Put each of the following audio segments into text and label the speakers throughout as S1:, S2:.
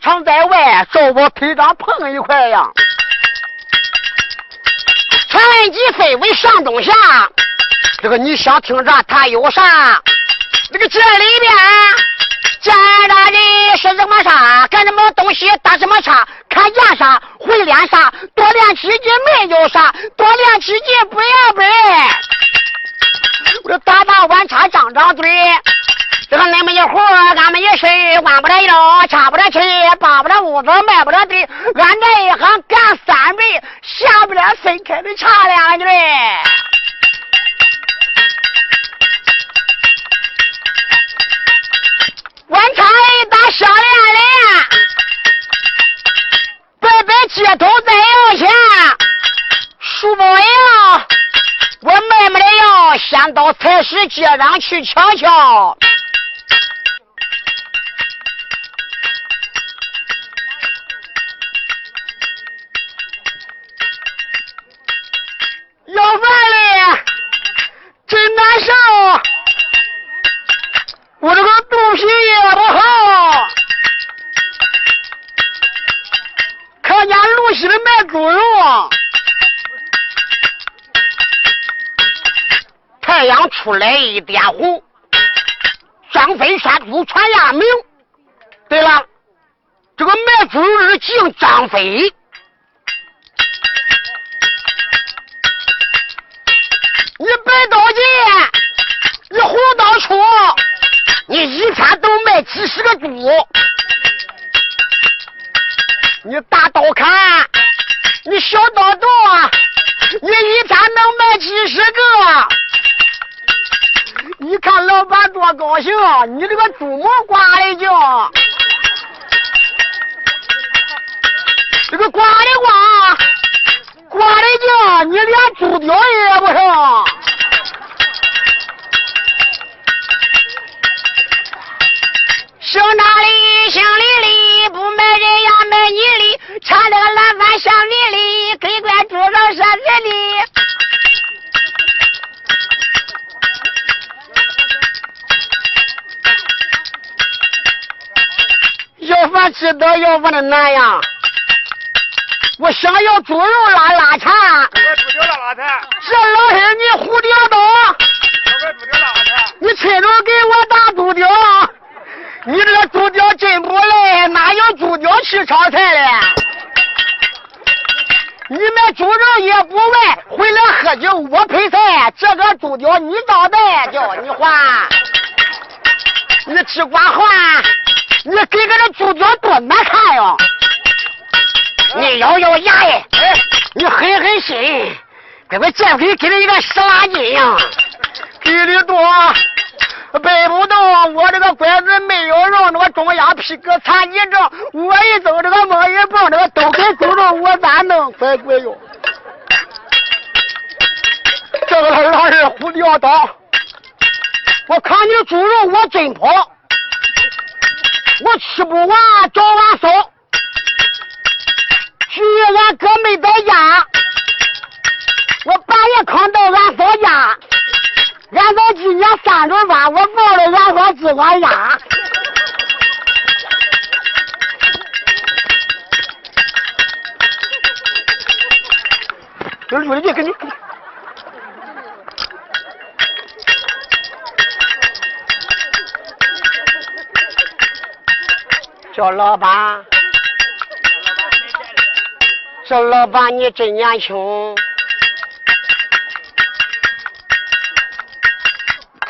S1: 常在外，照我腿上碰一块呀。三级飞为上中下，这个你想听啥？他有啥？这个这里边站着的是什么啥？干什么东西？打什么叉？看见啥？会练啥？多练几斤没有啥？多练几斤不要背。我这打打弯叉，张张嘴。这个恁们一活，俺们一身，弯不了腰，掐不了气，扒不了屋子，卖不了地。俺这一行干三辈，下不了分开的茶两去嘞。碗茶一打小连连，白白街头再要钱，书包要，我卖不了药，先到菜市街上去瞧瞧。饭嘞，真难受。我这个肚皮也不好。看见路西的卖猪肉，太阳出来一点红，张飞杀猪传亚名。对了，这个卖猪肉的姓张飞。你白刀进，你红刀出，你一天都卖几十个猪。你大刀砍，你小刀剁，你一天能卖几十个。你看老板多高兴，你这个猪毛刮的叫，这个刮的刮。刮的叫，你连猪吊也不成。哩。尝这个烂饭香里里，给怪猪肉是人的。要饭吃得要饭的难呀。我想要猪肉拉拉馋，
S2: 猪条拉拉馋。
S1: 这老黑你胡吊刀，
S2: 猪条拉拉馋。
S1: 你亲手给我打猪吊，你这个猪吊真不赖，哪有猪吊去炒菜嘞？你买猪肉也不问，回来喝酒我陪菜，这个猪脚你招待，叫你还，你只管还，你给个这猪脚多难看呀！你咬咬牙哎，你狠狠心，给我减肥给了一个十拉斤呀，给的多，背不动。我这个拐子没有用，那个中央皮革残疾症，我一走这个摸一蹦，这个都给猪肉，我咋弄？乖乖哟！这个老人胡吊刀，我看你猪肉我真跑，我吃不完找完烧。去年俺哥没在家，我半夜扛到俺嫂家，俺嫂今年三十八，我抱 着俺嫂只管压。这录的给你。叫老板。这老板你真年轻，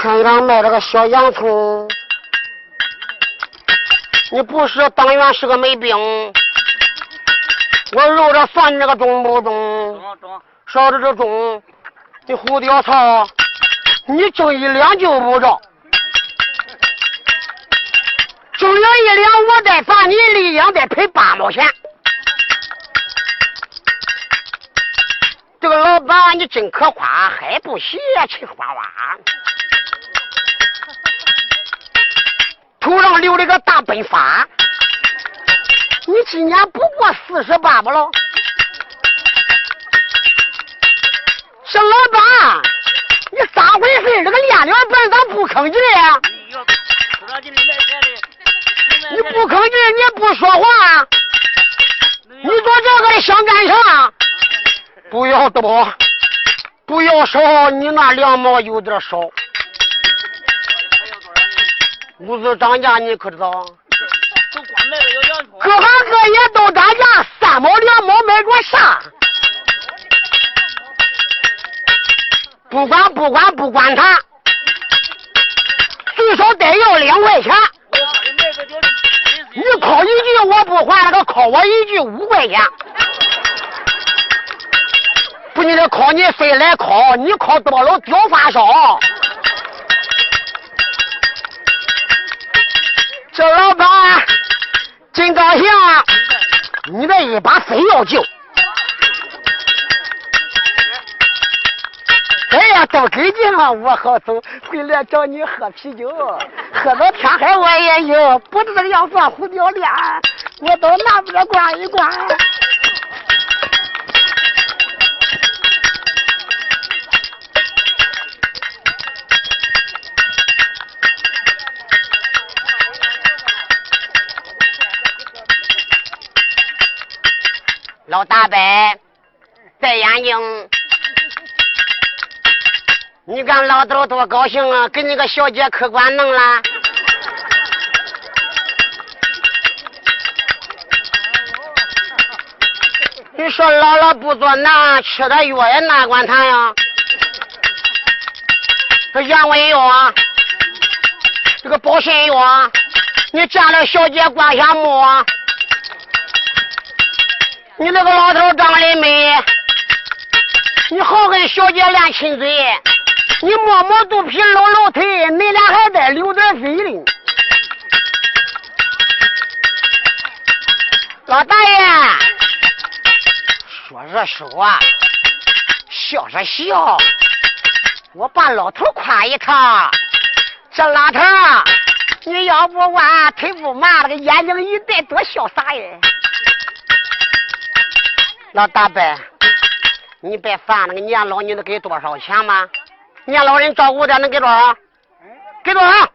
S1: 看俺卖了个小洋葱，你不是党员是个没病，我肉这算你这个中不中？
S2: 中中。
S1: 烧着这中，你胡掉草，你挣一两就不着。挣了一两，我再罚你一两，得赔八毛钱。这个老板你真可夸，还不嫌陈花娃，头上留了个大奔发。你今年不过四十八不了？小老板，你咋回事？这个练两本咋不吭气呀？你不吭气，你不说话，你做这个想干啥？不要多，不要少，你那两毛有点少。屋子涨价你可知道？各行各业都涨价，三毛两毛买着啥？不管不管不管他，最少得要两块钱。你考一句我不还，那个考我一句五块钱。不，你得考你非来考，你考多了掉发烧。小老板真高兴，你这一把非要救。哎呀，都给劲了，我好走，回来找你喝啤酒，喝到天黑我也有，不这样做胡掉脸，我到那边逛一逛。老大伯，戴眼镜。你看老头多高兴啊，给你个小姐客官弄了。你说老了不做难，吃的药也难管他呀？这阳痿药，这个保心药，你见了小姐挂下摸。你那个老头长得美，你好跟小姐练亲嘴。你摸摸肚皮，搂搂腿，你俩还得流点水哩。老大爷，说是说，笑是笑，我把老头夸一趟。这老头，你腰不弯，腿不麻，那个眼睛一戴，多潇洒呀！老大伯，你别烦，那个年老你能给多少钱吗？年老人照顾的能给多少？给多少？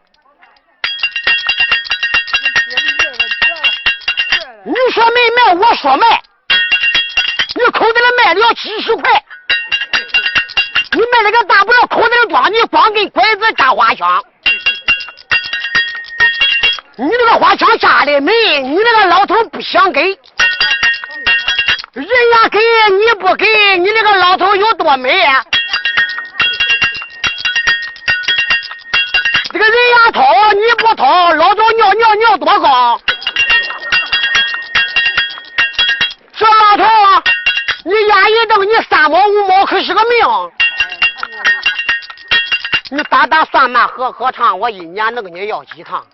S1: 你说没卖，我说卖。你口袋里卖的要几十块，你卖了个大不了口袋里装，你光给拐子扎花枪。你那个花枪扎的没？你那个老头不想给，人家给你不给，你那个老头有多美啊？这个人家掏，你不掏，老早尿尿尿多高？这老头，你眼一瞪，你三毛五毛可是个命。你打打算盘，喝喝汤，我一年能给你要几趟？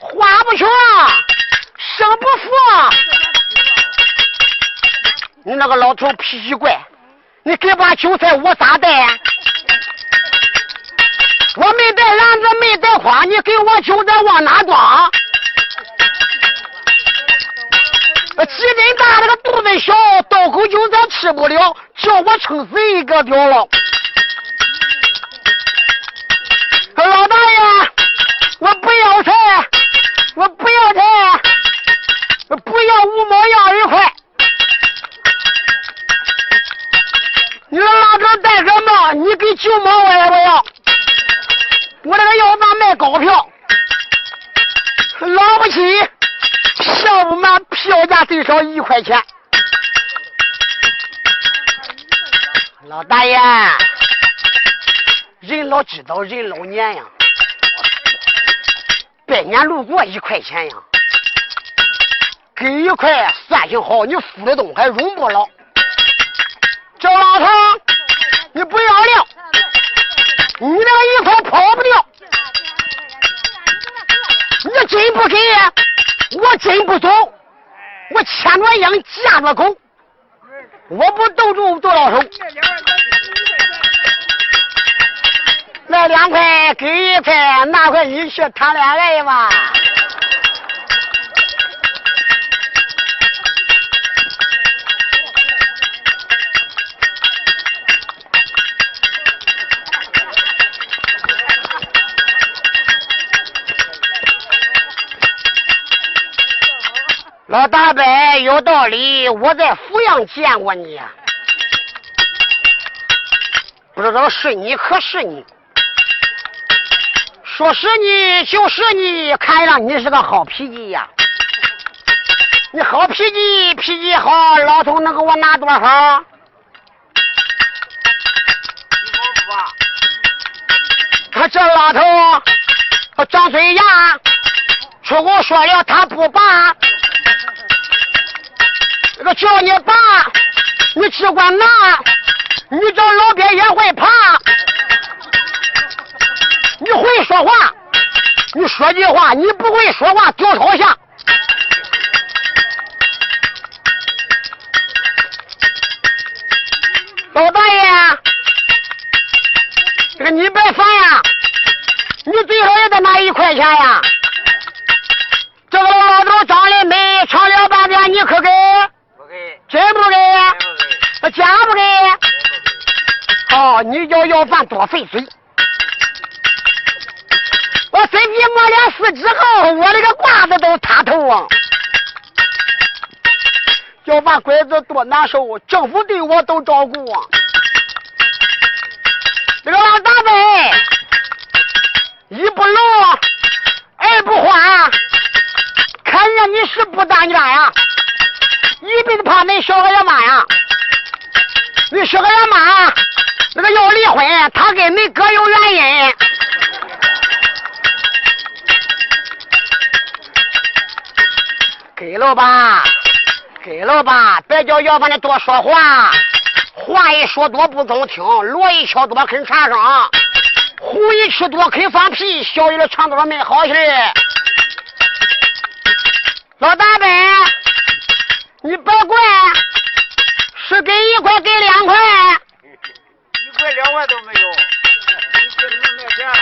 S1: 花不穷，生不富。你那个老头脾气怪，你给把韭菜我咋带？我没带篮子，没带筐，你给我韭菜往哪装？鸡真大，那个肚子小，刀口韭菜吃不了，叫我撑死一个掉了。老大爷，我不要菜，我不要菜，不要五毛要一块。你说老头戴个帽，你给九毛我也不要。我这个要饭卖高票，了不起，票不满，票价最少一块钱。老大爷，人老知道人老年呀，百年路过一块钱呀，给一块算行好，你付的动还容不老。这老头，你不要了，你那个衣服跑不掉，你真不给，我真不走，我牵着羊架着狗，我不斗住做老手。那两块给一块，拿块你去谈恋爱吧。老大伯有道理，我在阜阳见过你，不知道是你可是你。说是你就是你，看上你是个好脾气呀。你好脾气，脾气好，老头能给我拿多少？他这老头张嘴牙，出口说了他不罢。这个叫你爸，你只管拿，你这老鳖也会爬。你会说话，你说句话；你不会说话，丢朝下。老大爷，这个你别烦呀，你最少也得拿一块钱呀。这个老头长得美，长了半天，你可给？真不给，那假不给。好，你要要饭多费嘴。我身体磨练四之后，我那个褂子都塌透啊！要饭鬼子多难受，政府对我都照顾啊。这个老大伯，一不聋，二不花，看见你是不当家呀？一辈子怕恁小个爷妈呀！你小个爷妈那个要离婚，他跟恁哥有原因。给了吧，给了吧，别叫要饭的多说话，话一说多不中听，锣一敲多肯插上，虎一吃多肯放屁，小鱼的肠都没好气。老大伯。你别怪，是给一块给两块，
S2: 一块两块都没有，你这能卖钱了。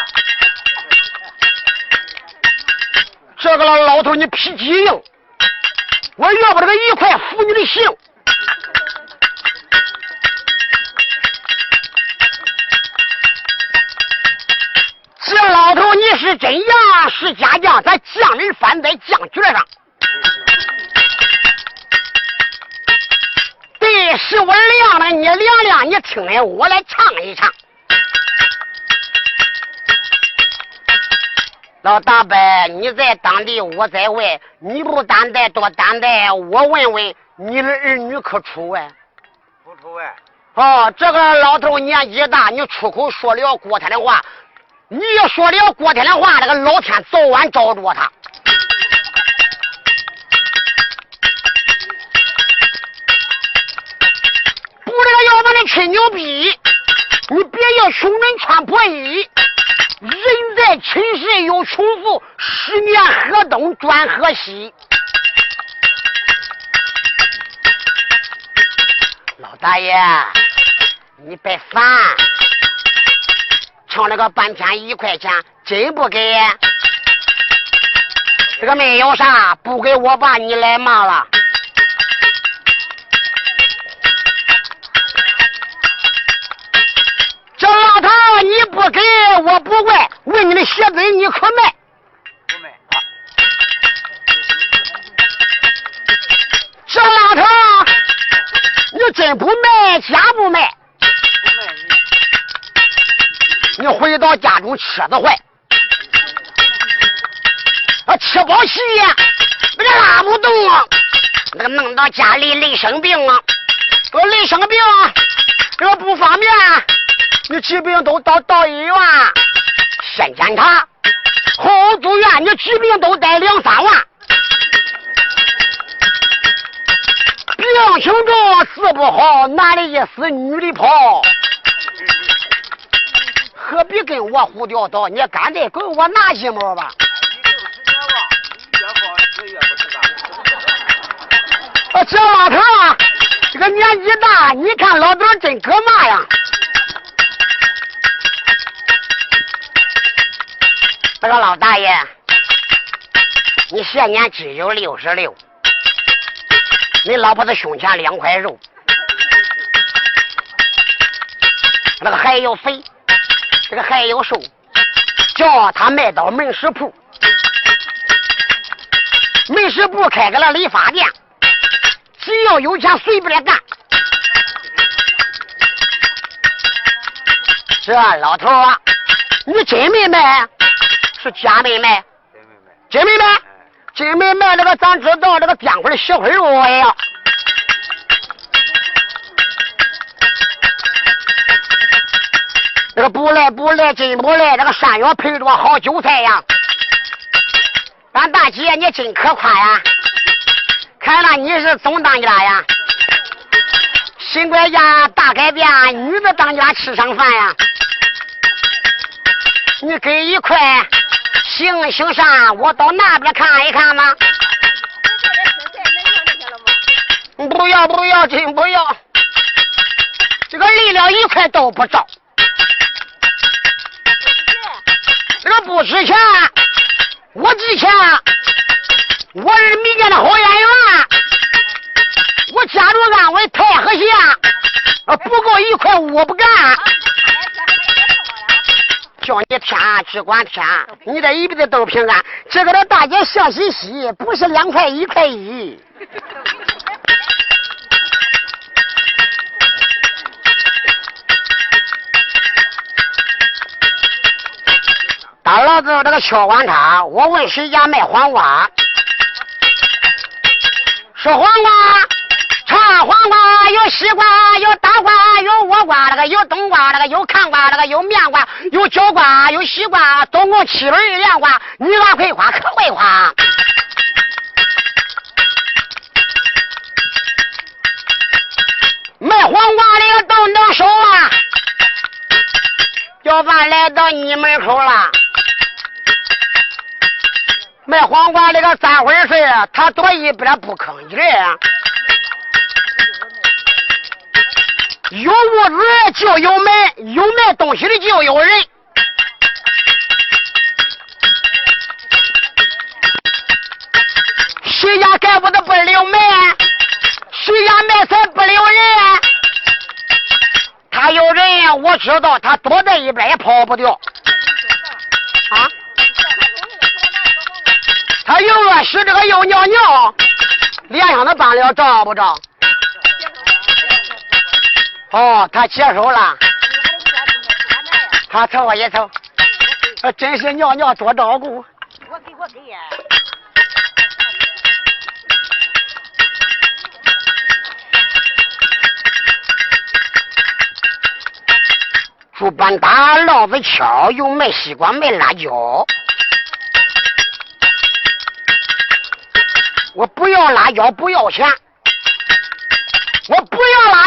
S1: 这个老老头你脾气硬，我要不这个一块服你的性。这老头你是真样是假将，咱匠人翻在将角上。是我亮了，你亮亮，你听来，我来唱一唱。老大伯，你在当地，我在外，你不担待多担待。我问问你的儿女可出外？
S2: 不出外。
S1: 哦，这个老头年纪大，你出口说了过天的话，你要说了过天的话，这个老天早晚找着他。吹牛逼！你别要穷人穿破衣，人在寝室有穷富，十年河东转河西。老大爷，你别烦，唱了个半天一块钱，真不给？这个没有啥，不给我把你来骂了。鞋子你可卖？
S2: 不卖。
S1: 这老头，你真不卖，假不卖？
S2: 不卖
S1: 你。你回到家中车子坏，啊吃饱气，那个拉不动啊，那个弄到家里累生病啊，我累生病，这个不方便。你疾病都到到医院，先检查，后住院，你治病都得两三万。病情重，治不好，男的一死，女的跑。何必跟我胡吊刀？你干脆给我拿一毛吧。啊，这老头啊，这个年纪大，你看老头真可嘛呀？我说老大爷，你现年只有六十六，你老婆子胸前两块肉，那个还有肥。这个还有瘦，叫他卖到门市铺，门市铺开个了理发店，只要有钱随便干。这老头啊，你真没卖，是假没卖？真买卖，真买卖。那个咱知道，那个电块小黑肉也要。那个不来不来真不来，那个山药配着好韭菜呀！俺大姐你真可夸呀！看来你是总当家呀！新国家大改变，女的当家吃上饭呀！你给一块，行行善，我到那边看一看吗？不要不要，真不要！这个力量一块都不着。这个不值钱，我值钱。我是民间的好演员，我家住安徽太和县，不够一块我不干。叫你天只管天，你这一辈子都平安。这个的大姐笑嘻嘻，不是两块一块一。到老子这个敲碗叉，我问谁家卖黄瓜？说黄瓜，唱黄瓜，有西瓜，有瓜，那个有冬瓜，那个有炕瓜，那个有面瓜，有角瓜，有西瓜，总共七轮一两瓜。你娃会花，可会花。卖黄瓜的都能收啊！要饭来到你门口了。卖黄瓜那个咋回事？他躲一边不吭气有屋子就有门，有卖东西的就有人。谁家盖屋子不留门？谁家卖菜不留人？他有人，我知道，他躲在一边也跑不掉。啊？他又饿屎，这个又尿尿，脸上的斑了照不照？哦，他接手了。他瞅我一瞅，真是尿尿多照顾。我给我给呀。猪板打烙子敲，又卖西瓜卖辣椒。我不要辣椒，不要钱。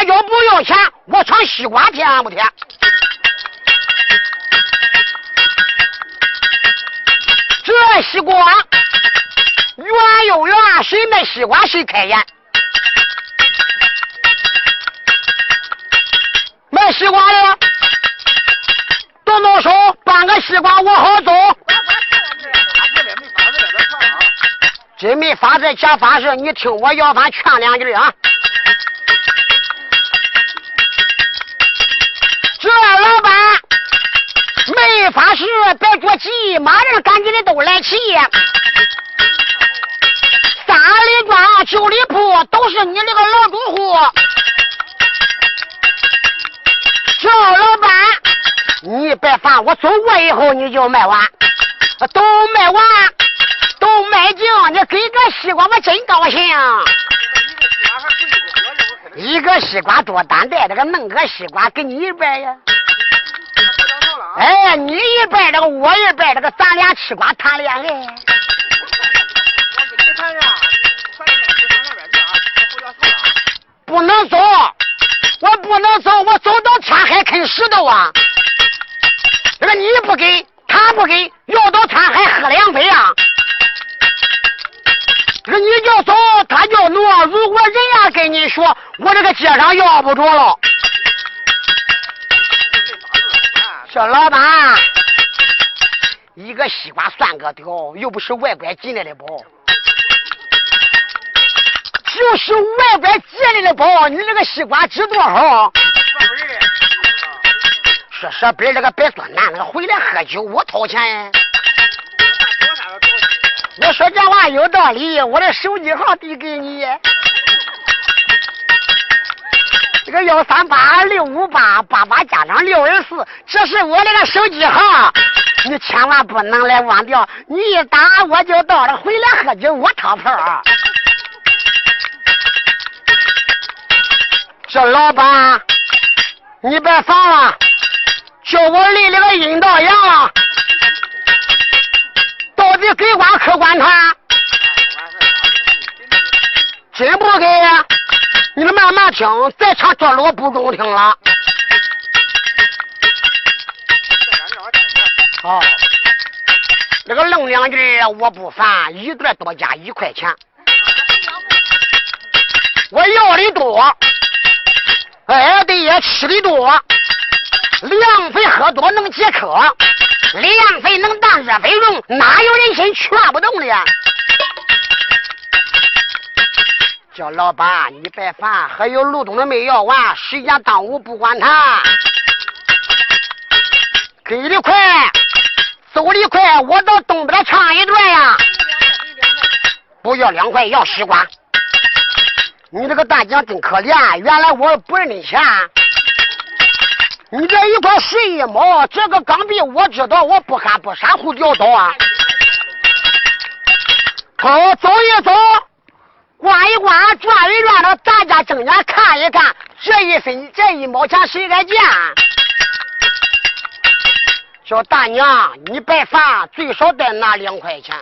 S1: 要，不要钱。我尝西瓜甜不甜？这西瓜圆又圆，谁卖西瓜谁开眼。卖西瓜的，动动手，搬个西瓜我好走。真没法子，假法事，你听我要饭劝两句啊！老板没法事，别着急，马上赶紧的都来齐。三里庄、九里铺都是你那个老主户。这老板，你别烦，我走过以后你就卖完，都卖完。都卖净，你给个西瓜，我真高兴。一个西瓜多担待，这个弄个西瓜给你一半呀。哎，你一半，这个我一半，这个咱俩吃瓜谈恋爱。不能走，我不能走，我走到天海啃石头啊！这个你不给，他不给，要到天海喝两杯啊！这个你就走，他就挪。如果人家跟你说，我这个街上要不着了。小老板，一个西瓜算个屌，又不是外边进来的包，就是外边进来的包。你这个西瓜值多少？说说本这个别说难，那个回来喝酒我掏钱。我说这话有道理，我的手机号递给你。这个幺三八六五八八八加上六二四，这是我那个手机号，你千万不能来忘掉。你一打我就到了，回来喝酒我掏炮。这老板，你别烦了，叫我立了个引导阳，到底给管客管他，真不给。你们慢慢听，再唱这锣不中听了。好，那个愣两句我不烦，一段多加一块钱。我要的多，哎对，吃的多，凉水喝多能解渴，凉水能当热水用，哪有人心劝不动的呀？叫老板，你别烦，还有路东的没要完，时间耽误不管他。给的快，走的快，我到东边唱一段呀。不要两块，要西瓜。你这个大娘真可怜，原来我不认钱。你这一块十一毛，这个钢币我知道，我不喊不傻胡掉刀啊。好，走一走。逛一逛，转一转的，大家睁眼看一看，这一分这一毛钱谁敢见？叫大娘，你别烦，最少得拿两块钱。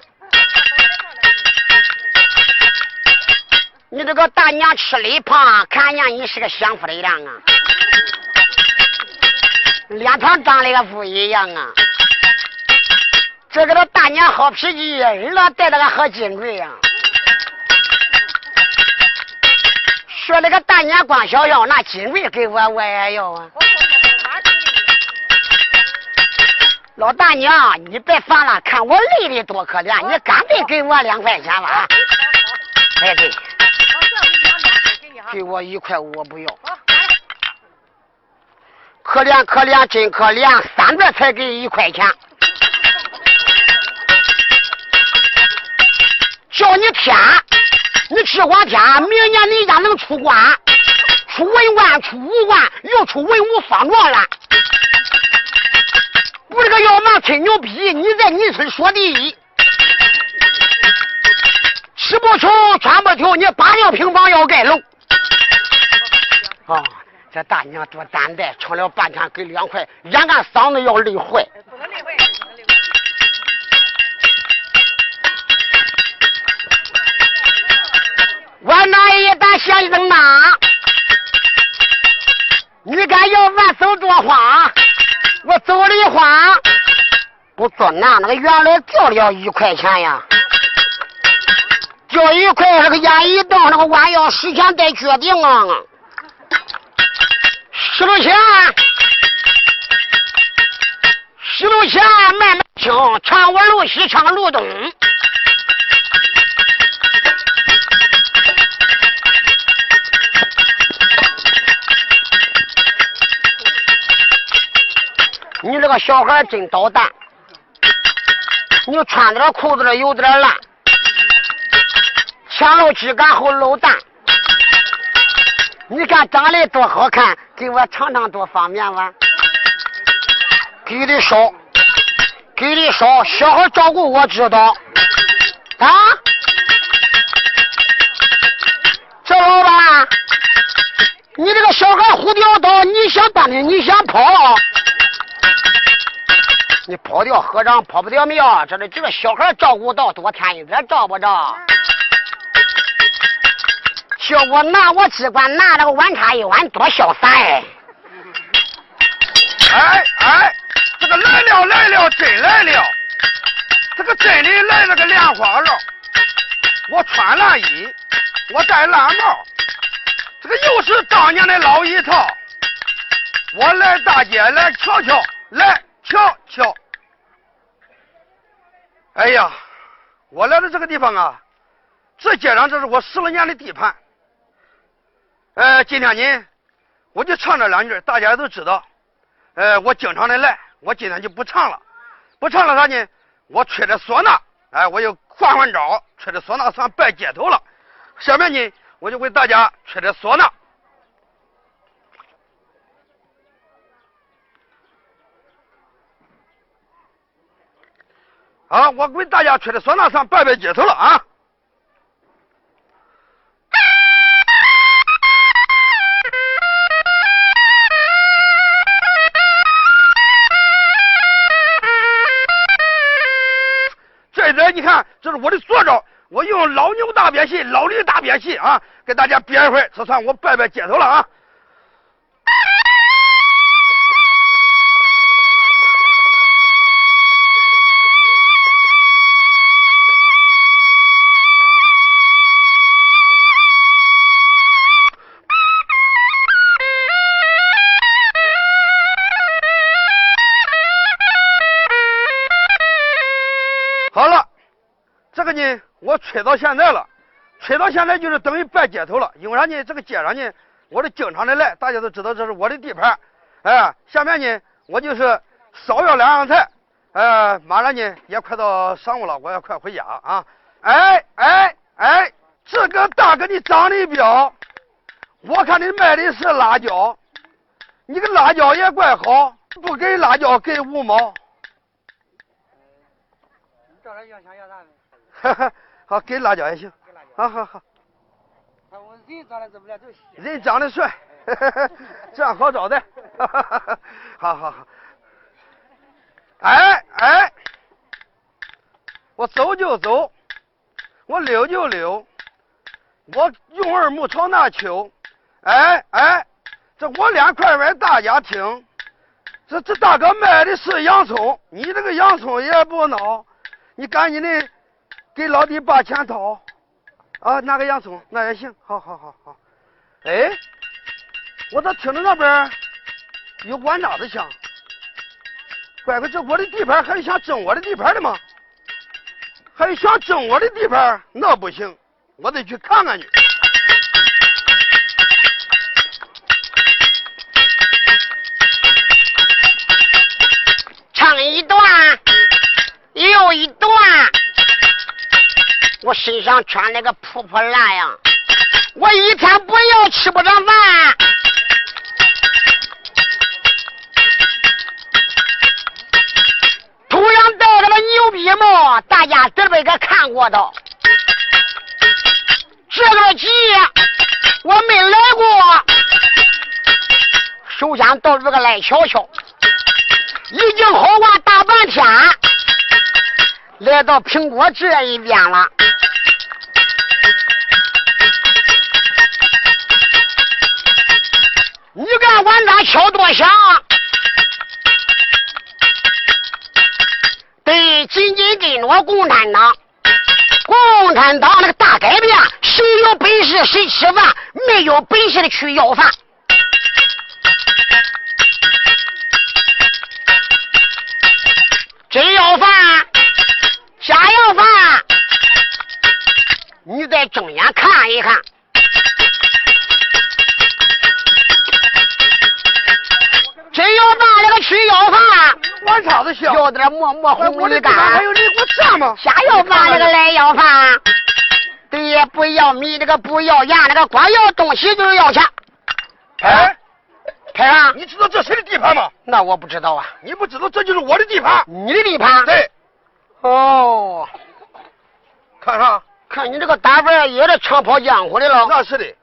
S1: 你这个大娘吃累胖，看见你是个享福的样啊，脸庞长得个不一样啊。这个大娘好脾气，耳朵戴着个好金贵呀。说那个大年光小要那金币给我，我也要啊。老大娘，你别烦了，看我累的多可怜，你干脆给我两块钱吧。哎对，给我一块五我不要。可怜可怜真可怜，三个才给一块钱，叫你添。你指望天，明年你家能出官，出文官，出武官，又出文武双状元。我这个要蛮吹牛逼，你在你村说第一，吃不穷，穿不 thiếu，你八六平方要盖楼。啊，这大娘多担待，唱了半天给两块，眼看嗓子要累坏。我那一打先生呐，你敢要万手多花？我走的花，不做难，那个原来掉了一块钱呀，掉一块，那个眼一瞪，那个弯腰十钱再决定啊，十路钱，十路钱慢慢听，唱我路西，唱路东。你这个小孩真捣蛋，你穿的裤子有点烂，前露鸡肝后露蛋，你看长得多好看，给我尝尝多方便吧？给的少，给的少，小孩照顾我知道啊。这老板，你这个小孩胡掉刀，你想当的，你想跑？你跑掉和尚跑不掉庙，这里这个小孩照顾到多添一点，照不着。叫我拿我只管拿那个碗茶一碗，多潇洒哎！
S3: 哎哎，这个来了来了，真来了！这个真的来了个莲花楼，我穿蓝衣，我戴蓝帽，这个又是当年的老一套。我来大街来瞧瞧，来瞧瞧。哎呀，我来的这个地方啊，这街上这是我十来年的地盘。呃，今天呢，我就唱这两句，大家都知道。呃，我经常的来，我今天就不唱了，不唱了啥呢？我吹着唢呐，哎，我又换换招，吹着唢呐算拜街头了。下面呢，我就为大家吹着唢呐。啊，我给大家吹的唢呐上拜拜街头了啊！这边你看，这是我的坐着，我用老牛大鞭戏、老驴大鞭戏啊，给大家编一会儿，这算我拜拜街头了啊！我吹到现在了，吹到现在就是等于拜街头了。因为啥呢？这个街上呢，我是经常的来，大家都知道这是我的地盘。哎，下面呢，我就是少要两样菜。呃，马上呢也快到晌午了，我也快回家啊。哎哎哎，这个大哥你长得标，我看你卖的是辣椒，你个辣椒也怪好，不给辣椒给五毛。
S2: 你找他要想要啥呢？
S3: 哈哈，好，给辣椒也行。好好好，
S2: 人长得怎么样？
S3: 人长得帅，这样好找的。好好好。哎哎，我走就走，我溜就溜，我用二木朝那秋。哎哎，这我两块外大家听，这这大哥卖的是洋葱，你这个洋葱也不孬，你赶紧的给老弟把钱掏。啊，拿个洋葱那也行，好好好好。哎，我咋听着那边有碗渣子响？乖乖，这我的地盘还有想争我的地盘的吗？还有想争我的地盘？那不行，我得去看看去。
S1: 唱一段又一段，我身上穿那个破破烂呀，我一天不要吃不上饭。头上戴着个牛皮帽，大家这边个看过的。这个节我没来过，首先到这个来瞧瞧。已经好玩大半天，来到苹果这一边了。你看晚上敲多响，得，紧紧跟着共产党，共产党那个大改变，谁有本事谁吃饭，没有本事的去要饭。真要饭，假要饭，你再睁眼看一看。真要饭那个去要饭，
S3: 碗叉子响，
S1: 要点模模糊糊
S3: 我
S1: 的干。
S3: 还有你给我站吗？
S1: 瞎要饭那个来要饭，对呀，不要米那个不要盐那个光要东西就是要钱。
S3: 哎，
S1: 台上，
S3: 你知道这谁的地盘吗？
S1: 那我不知道啊，
S3: 你不知道，这就是我的地盘。
S1: 你的地盘。
S3: 对，
S1: 哦，
S3: 看啥？
S1: 看你这个打扮也是长跑江湖的了。
S3: 那是的，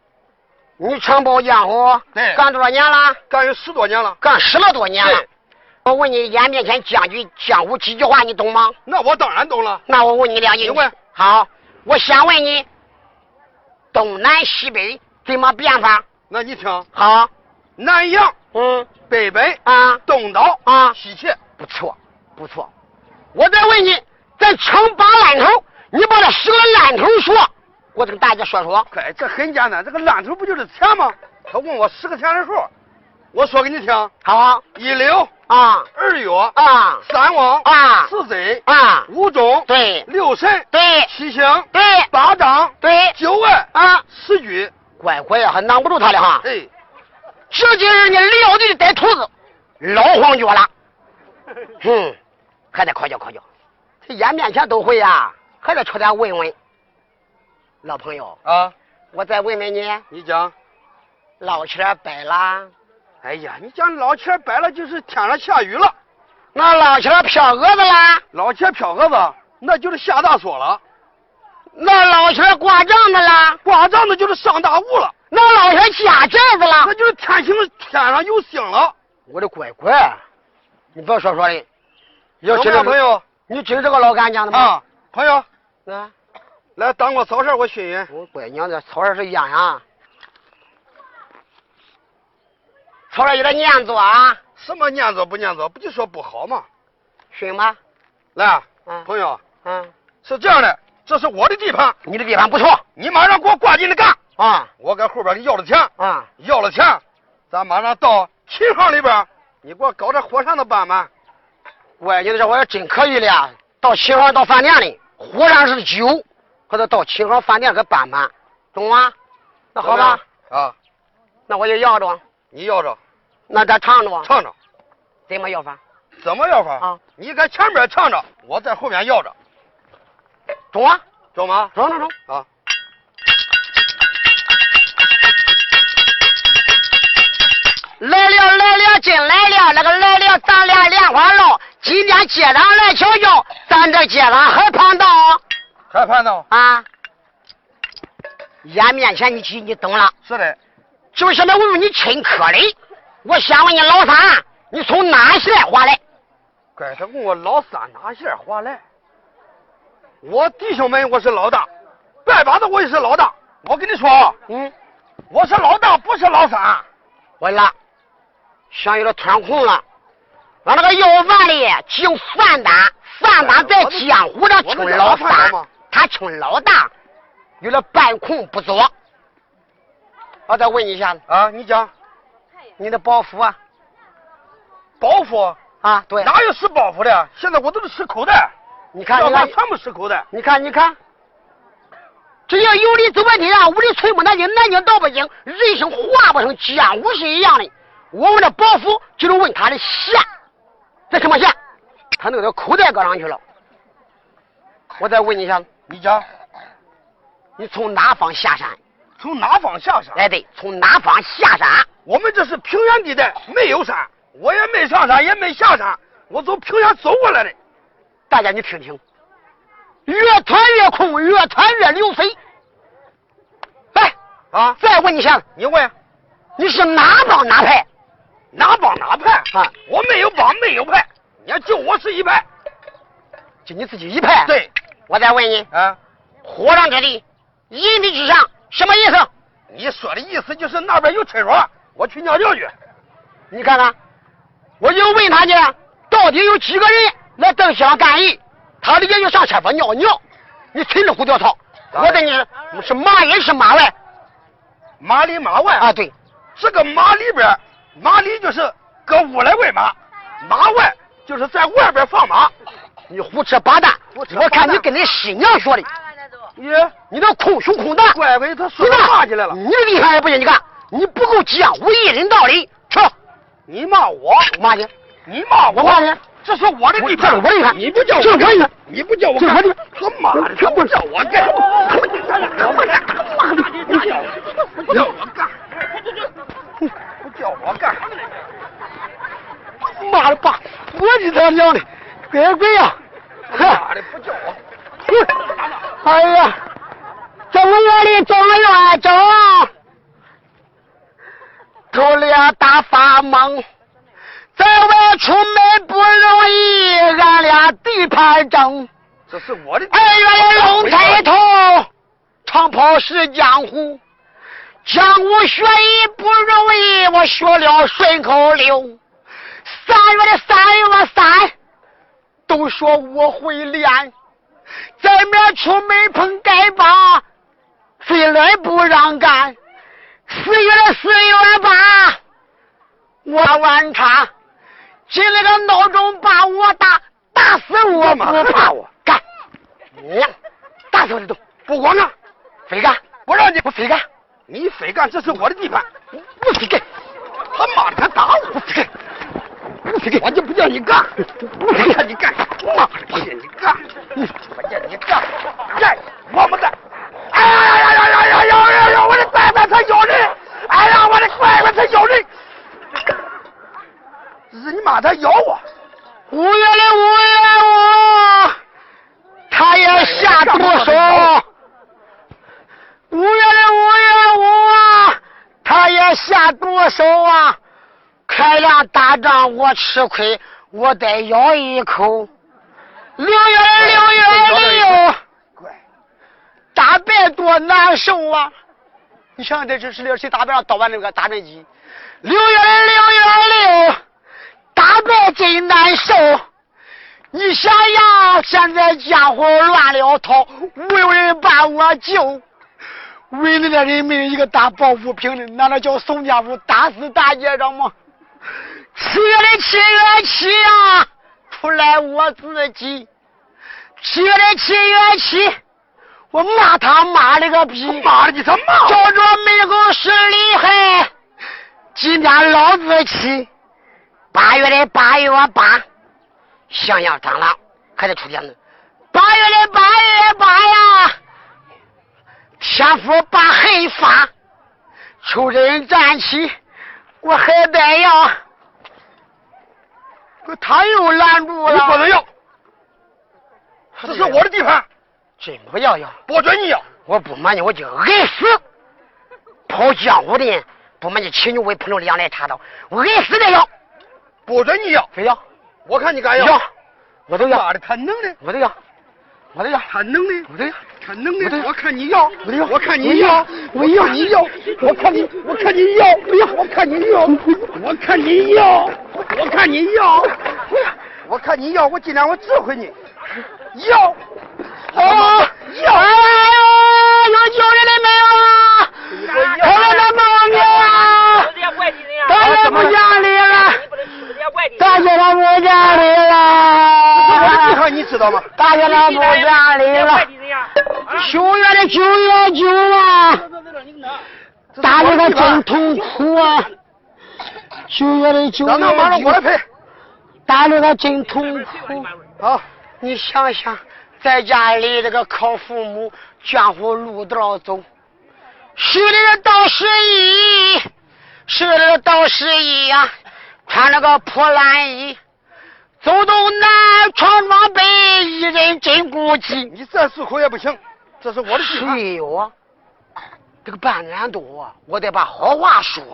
S1: 你长跑江湖，
S3: 对
S1: 干多少年了？
S3: 干有十多年了。
S1: 干十来多年了。我问你，眼面前讲句江湖几句话，你懂吗？
S3: 那我当然懂了。
S1: 那我问你两句。
S3: 你问。
S1: 好，我先问你，东南西北怎么变法？
S3: 那你听，
S1: 好，
S3: 南阳、
S1: 嗯
S3: 北北、
S1: 啊
S3: 东倒、
S1: 啊，
S3: 西切，
S1: 不错不错。我再问你，咱称八烂头，你把这十个烂头说，我跟大家说说。
S3: 哎，这很简单，这个烂头不就是钱吗？他问我十个钱的数，我说给你听：
S1: 好
S3: 一流、
S1: 啊
S3: 二月、
S1: 啊
S3: 三王、
S1: 啊
S3: 四贼、
S1: 啊，
S3: 五中、
S1: 对
S3: 六神、
S1: 对
S3: 七星、
S1: 对
S3: 八张、
S1: 对
S3: 九万、
S1: 啊，
S3: 十局。
S1: 乖乖呀，还难不住他了哈。
S3: 哎，
S1: 这今日你撂地里逮兔子，老黄脚了。嗯，还得考究考究，这眼面前都会呀、还得出点问问。老朋友，
S3: 啊，
S1: 我再问问你，
S3: 你讲。
S1: 老钱白了，
S3: 哎呀，你讲老钱白了，就是天上下雨了；
S1: 那老钱飘蛾子啦，
S3: 老钱飘蛾子，那就是下大锁了；
S1: 那老钱挂帐子啦，
S3: 挂帐子就是上大雾了；
S1: 那老钱下寨子了
S3: 那。就是天星天上有星了。
S1: 我的乖乖，你别说说的，要听这个，
S3: 怎么样朋友
S1: 你听这个老干讲的吗？
S3: 啊，朋友，
S1: 啊，
S3: 来当我嫂事我熏熏。
S1: 我乖娘的草儿是一样呀。草儿有点粘着啊，
S3: 什么念着不念着，不就说不好吗？
S1: 熏吧。
S3: 来，
S1: 嗯
S3: 朋友，
S1: 嗯，
S3: 是这样的，这是我的地盘，
S1: 你的地盘不错
S3: 你马上给我挂进来干。
S1: 啊
S3: 我搁后边给要了钱，
S1: 啊，
S3: 要了钱，咱马上到琴行里边，你给我搞点火上的办办。
S1: 乖，你这玩意真可以了。到秦行到饭店里，火上是酒，或者到秦行饭店给搬搬，懂吗？那好吧，
S3: 啊，
S1: 那我就要着，
S3: 你要着
S1: 那咱唱着，
S3: 唱着，
S1: 怎么要法？
S3: 怎么要法？
S1: 啊，
S3: 你搁前边唱着，我在后面要着，
S1: 中啊，
S3: 中吗？
S1: 中中中。
S3: 啊，
S1: 来了来了，进来了，那个来了，咱俩莲花落。今天街上来瞧瞧，咱这街上还碰到
S3: 还盼到？
S1: 啊？眼面前你去你懂了，
S3: 是的，
S1: 就现在问问你亲客的，我先问你老三，你从哪县划来？
S3: 该他问我老三哪县划来？我弟兄们我是老大，拜把子我也是老大。我跟你说啊，
S1: 嗯，
S3: 我是老大，不是老三。
S1: 完了，想有点突然空了。俺那个要饭的叫范丹，范丹在江湖上称老三，他称老大，有点半空不作。我再问你一下子，
S3: 啊，你讲
S1: 你的包袱啊？
S3: 包袱
S1: 啊，对，
S3: 哪有使包袱的？现在我都是使口袋，
S1: 你看，你看，
S3: 全部使口袋。
S1: 你看，你看，只要有理走半天啊，无理吹不南京，南京道不行，人生话不成，江湖是一样的。我问这包袱，就是问他的线，这什么线？他那个口袋搁上去了。我再问你一下，
S3: 你讲
S1: 你从哪方下山？
S3: 从哪方下山？
S1: 哎，对，从哪方下山？
S3: 我们这是平原地带，没有山，我也没上山，也没下山，我从平原走过来的。
S1: 大家你听听，越传越空，越传越流水。来，
S3: 啊，
S1: 再问你一下，
S3: 你问
S1: 你是哪帮哪派？
S3: 哪帮哪派？
S1: 啊，
S3: 我没有帮，没有派，你看就我是一派。
S1: 就你自己一派。，
S3: 对，
S1: 我再问你，
S3: 啊，
S1: 火上之地，阴地之上，什么意思？
S3: 你说的意思就是那边有厕所，我去尿尿去。
S1: 你看看，我就问他去，到底有几个人来邓香干役？他的也就上厕所尿尿，你吹着胡掉草。我问你是是马里是马外
S3: 马里马外
S1: 啊？对，
S3: 这个马里边，马里就是搁屋来喂马，马外就是在外边放马。
S1: 你胡扯八蛋！我看你跟你师娘说的，
S3: 你，
S1: 你这空胸空胆。
S3: 乖乖，他说骂起来了。
S1: 你的地方也不行，你看你不够江湖一人道理。去，
S3: 你骂我，
S1: 我骂你，
S3: 你骂我，
S1: 我骂你。
S3: 这是我的地盘，
S1: 这是我的地盘
S3: 你不叫我。
S1: 这是我的地盘
S3: 你不叫我干。
S1: 这是我的地盘
S3: 他妈的，他不叫我干，他不叫我干，不叫不叫我干，不叫我干，
S1: 妈的爸，我的他娘的，乖乖呀！
S3: 妈的不叫我，
S1: 哼哎呀，中原里中原中，头俩大发懵，在外出门不容易，俺俩地盘争。
S3: 这是我的地
S1: 二月龙抬头，长跑是江湖，江湖学艺不容易，我学了顺口溜。三月的三月三，都说我会练，在面出门碰丐帮，非来不让干。四月的四月八，我晚茶，进来个闹钟把我打，打死我不怕我干。你打死我都
S3: 不管了，
S1: 非干，
S3: 我让你
S1: 我非干，
S3: 你非干，这是我的地盘。
S1: 我非干，
S3: 他妈的，他打我！
S1: 我
S3: 就不叫你干，
S1: 我非干，
S3: 你干，妈的，不叫你干，我叫你干，干，我不干。哎呀呀呀呀呀呀呀呀！我的乖乖，他咬人！哎呀，我的乖乖，他咬人！日你妈，他咬我！
S1: 五月的五月五，他也下毒手。五月的五月五啊，他也下毒手啊！开两大仗我吃亏，我得咬一口。六月的六月六，大败多难受啊！你想想，这这是谁大败上捣完那个打针机？六月的六月六，大败真难受。你想想，现在江湖乱了套，无有人把我救。为了那人民一个打抱不平的，难道叫宋家府打死大街上吗？七月的七月七呀，出来我自己。七月的七月七，我骂他骂了个逼，
S3: 妈的，你他妈！
S1: 叫着门口是厉害。今天老子气。八月的八月八，想想蟑螂还得出点子。八月的八月八呀，天父把恨发，求人站起，我还得要。他又拦住了。
S3: 你不能要，这是我的地盘，
S1: 真不要要，
S3: 不准你要。
S1: 我不瞒你，我就挨死。跑江湖的人不瞒你，骑牛为碰着两肋插刀，我挨死再要，
S3: 不准你要，
S1: 非要
S3: 我看你敢
S1: 要，我都要，
S3: 妈的，他能的，
S1: 我都要，我这个
S3: 很能的
S1: 我这个
S3: 很能的我看你要。
S1: 我这个
S3: 我看你要。
S1: 我要。
S3: 你要。我看你我看你要。我要。我看你要。我看你要。我看你要。我看你要。我今天我治回你。要。
S1: 啊。
S3: 要。
S1: 有救人来有啊？讨厌的猫咪啊。再也不讲理了再说我不讲理
S3: 你知道吗？
S1: 大爷他不讲理了。九月的九月九啊，打的他真痛苦啊！九月的九
S3: 让那马上
S1: 月九，
S3: 过来赔，
S1: 打的他真痛苦。
S3: 啊，
S1: 你想想，在家里这个靠父母，江湖路道走，十里到十一，十里到十一呀，穿了个破烂衣，走东南闯往北，一人真孤寂。
S3: 你再漱口也不行，这是我的地盘。
S1: 是哟，这个半年多啊，我得把好话说，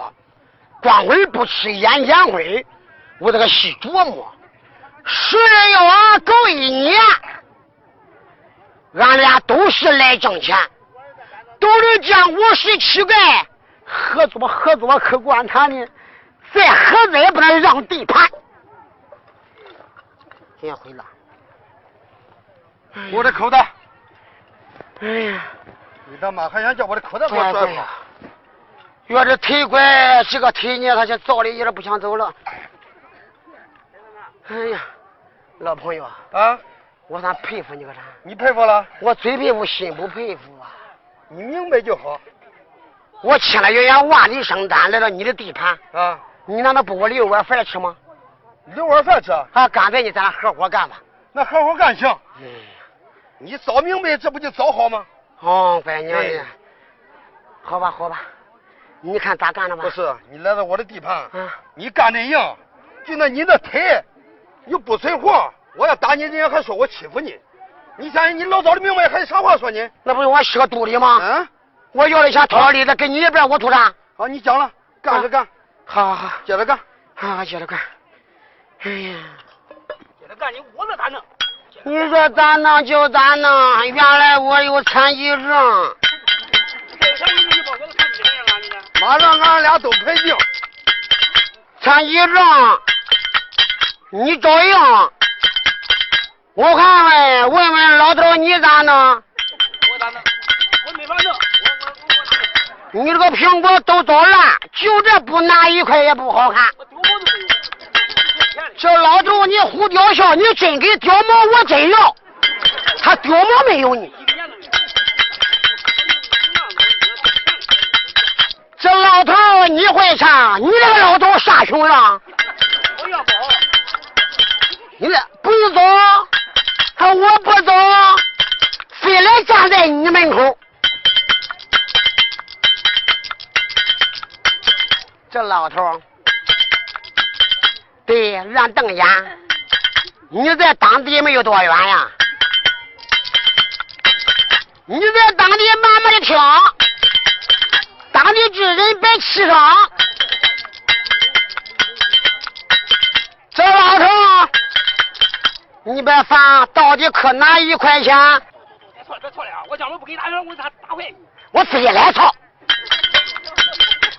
S1: 光会不吃眼前灰，我这个细琢磨。十人要俺够一年，俺俩都是来挣钱，都是江湖是乞丐，合作合作可管他呢，再合作也不能让地盘。先回了。
S3: 我的口袋，
S1: 哎呀。
S3: 你他妈还想叫我的口袋给我拽
S1: 哎呀，要这腿拐这个腿呢，他就早的一点不想走了。哎呀，老朋友，
S3: 啊？
S1: 我算佩服你个啥？
S3: 你佩服了？
S1: 我嘴佩服，心不佩服啊！
S3: 你明白就好
S1: 我千了远远万里生单来到你的地盘，
S3: 啊！
S1: 你难道不给我留碗饭吃吗？
S3: 留碗饭吃，
S1: 啊，干脆你咱俩合伙干吧。
S3: 那合伙干行。
S1: 嗯，
S3: 你早明白，这不就早好吗？
S1: 哦，乖娘
S3: 哎
S1: 的，好吧，好吧，你看咋干的吧？
S3: 不是，你来到我的地盘，
S1: 啊，
S3: 你干的硬，就那你那腿又不存活，我要打你，人家还说我欺负你。你想想，你老早的明白，还有啥话说你？
S1: 那不是我吃个肚里吗？
S3: 嗯，
S1: 我要的钱掏了里子，跟你一边，我图啥？
S3: 好，你讲了，干着干，
S1: 好好好，
S3: 接着干。
S1: 好好接着干。哎呀。
S2: 给他干，你我这咋弄？
S1: 你说咋弄就咋弄，原来我有残疾证。
S3: 马上俺俩都赔定。
S1: 残疾证，你照样。我看看，问问老头你咋弄？
S2: 我咋弄？我没法弄。我我我
S1: 你这个苹果都捣烂，就这不拿一块也不好看。这老头你胡吊孝，你真给吊毛我真要。他吊毛没有你。这老头你会唱，你这个老头啥熊样？
S2: 我要不好。
S1: 你这不走，还我不走，非来站在你门口。这老头，对，让瞪眼。你在当地没有多远呀？你在当地慢慢的听，当地之人别欺上。这老头，你别烦，到底可哪一块钱？
S2: 别错了，别错了啊！我讲我不给你打电话，我给他打回。
S1: 我非来操，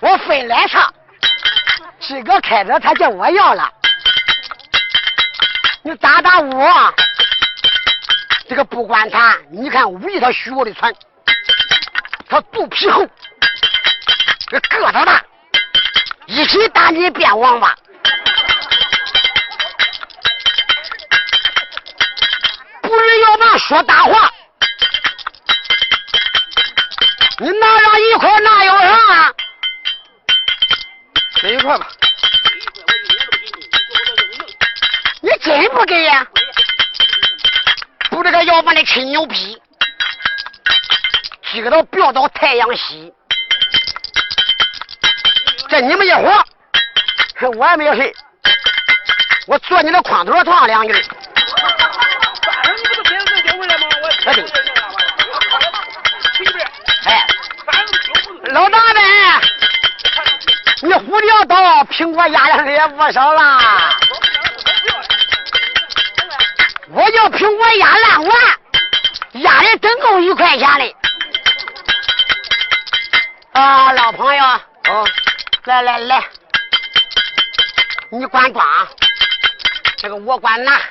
S1: 我非来操！今个开着他叫我要了，你打打我。这个不管他，你看武艺他虚我的船，他肚皮厚，这个子大，一起打你变王八。不是要那说大话，你拿上一块那有啥？
S3: 给一块吧。
S1: 真不给呀？不这个要把你吹牛逼，今个都飙到太阳西。这你们一伙，我也没有事，我坐你的筐头上两句。
S2: 反正你不是别人给丢回来吗？我
S1: 哎对
S2: 对不对？
S1: 哎，
S2: 反正丢不
S1: 老大们，你胡聊刀，苹果压量也不少啦。我叫苹果压烂完，压的真够一块钱的。啊，老朋友，
S3: 啊，
S1: 来来来，你管装，这个我管拿。
S3: 好，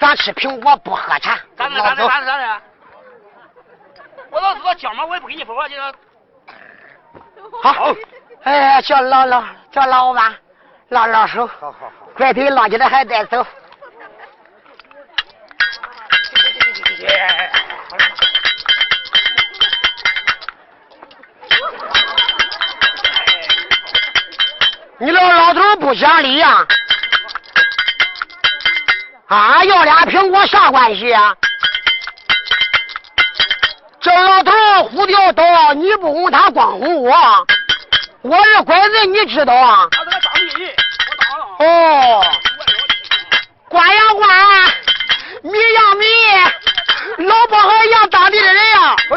S1: 咱吃苹果不喝茶。
S2: 咋的咋的咋的咋的？我老知道讲嘛，我也不跟你分，我就
S1: 好，哎，叫老老叫老板，拉拉手，
S3: 好好好。
S1: 快点拉起来还带走。你这老头不讲理呀、啊？要俩苹果啥关系啊、这老头胡吊刀，你不哄他，光哄我。我是拐子，你知道啊？
S2: 他这个当地人，我当了。
S1: 哦，官呀官，米呀米，老婆和养当地的人呀。
S3: 哎，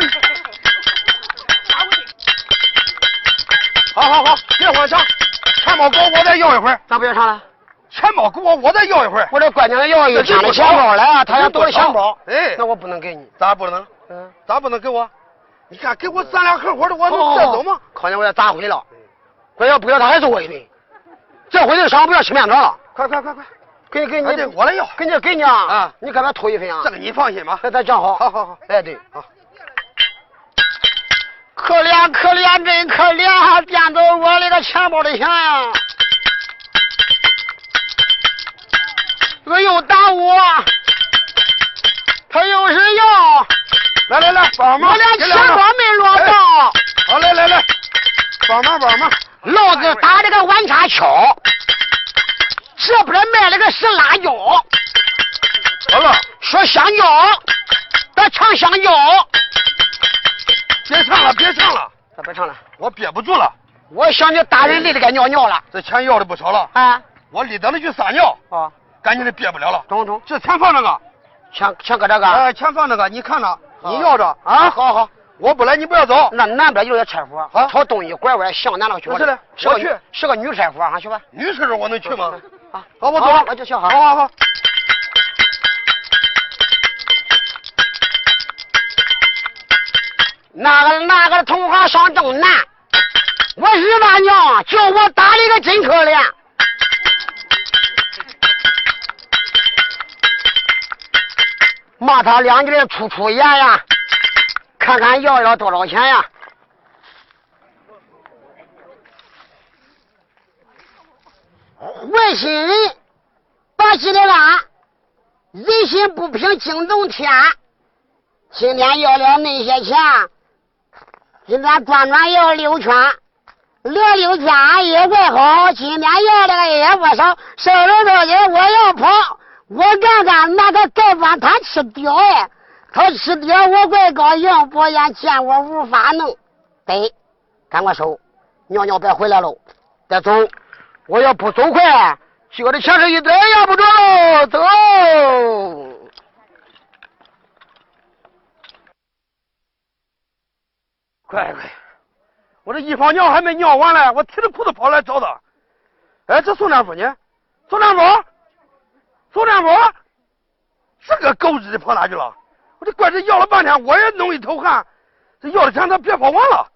S3: 好好好，别慌抢，钱包给我，我再要一会儿。
S1: 咋不要上了？
S3: 钱包给我，我再要一会儿。
S1: 我这姑娘要一天的钱包了，啊她要多的钱包，
S3: 哎
S1: 那我不能给你。
S3: 咋不能？
S1: 嗯，
S3: 咋不能给我？你看，给我咱俩合伙的，我
S1: 哦
S3: 能带走吗？
S1: 靠近我要砸毁了，我要不要他还揍我一顿。这回就上不要吃面条了，
S3: 快快快快，
S1: 给给你，
S3: 我来要。
S1: 给你给你啊
S3: 啊，
S1: 你给他偷一份啊
S3: 这。个你放心吧。
S1: 那咱讲好。
S3: 好好好，
S1: 哎对，
S3: 好。
S1: 可怜可怜真可怜，捡走我那个钱包的钱呀！这个又打我，他又是要，
S3: 来来来，帮忙，
S1: 我连钱包没落到，
S3: 好，来来来，帮忙帮忙。
S1: 老子打这个弯叉桥，这边卖了个是辣椒，
S3: 好了，
S1: 说香蕉，咱唱香蕉。
S3: 别唱了，别唱了，
S1: 咋别唱了？
S3: 我憋不住了。
S1: 我想你打人累的该尿尿了。
S3: 这钱要的不少了，
S1: 啊
S3: 我立等着去撒尿，
S1: 啊，
S3: 赶紧的憋不了了。
S1: 中中，
S3: 这钱放那个，
S1: 钱钱搁这个。
S3: 哎，钱放那个，你看着，你要着
S1: 啊，好好。
S3: 我不来，你不要走。
S1: 那南边有个车夫，
S3: 啊
S1: 朝东一拐弯向南了去。
S3: 是的
S1: 是个
S3: 我去
S1: 是个女车夫啊，去吧。
S3: 女车我能去吗？
S1: 啊，
S3: 好，我走了。
S1: 我就想好。
S3: 好好好。
S1: 那个那个同行上正南，我日他娘叫我打了一个真可怜，骂他两句出出言呀，看看要要多少钱呀？外星人，把西的拉，人心不平惊动天。今天要了那些钱，今天转转要六圈，连六圈也怪好。今天要的也不少，少了多少我要跑，我看看那个丐帮他吃屌哎，他吃屌我怪高兴，不然见我无法弄。得，赶快收，尿尿别回来喽，得走。我要不走快，交的钱是一点也不着喽，走。
S3: 快快！我这一泡尿还没尿完嘞，我提着裤子跑来找他。哎，这宋大夫呢？宋大夫，宋大夫，这个狗日的跑哪去了？我这怪这要了半天，我也弄一头汗。这要的钱他别跑完了。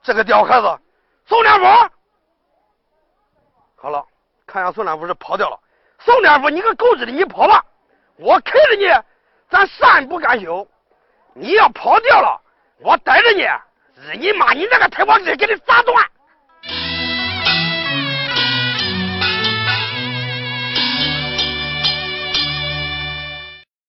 S3: 这个屌孩子，宋大夫，好了，看样宋大夫是跑掉了。宋大夫，你个狗日的，你跑吧，我看着你，咱善不甘休。你要跑掉了，我逮着你。日你妈！你那个腿我日给你砸断！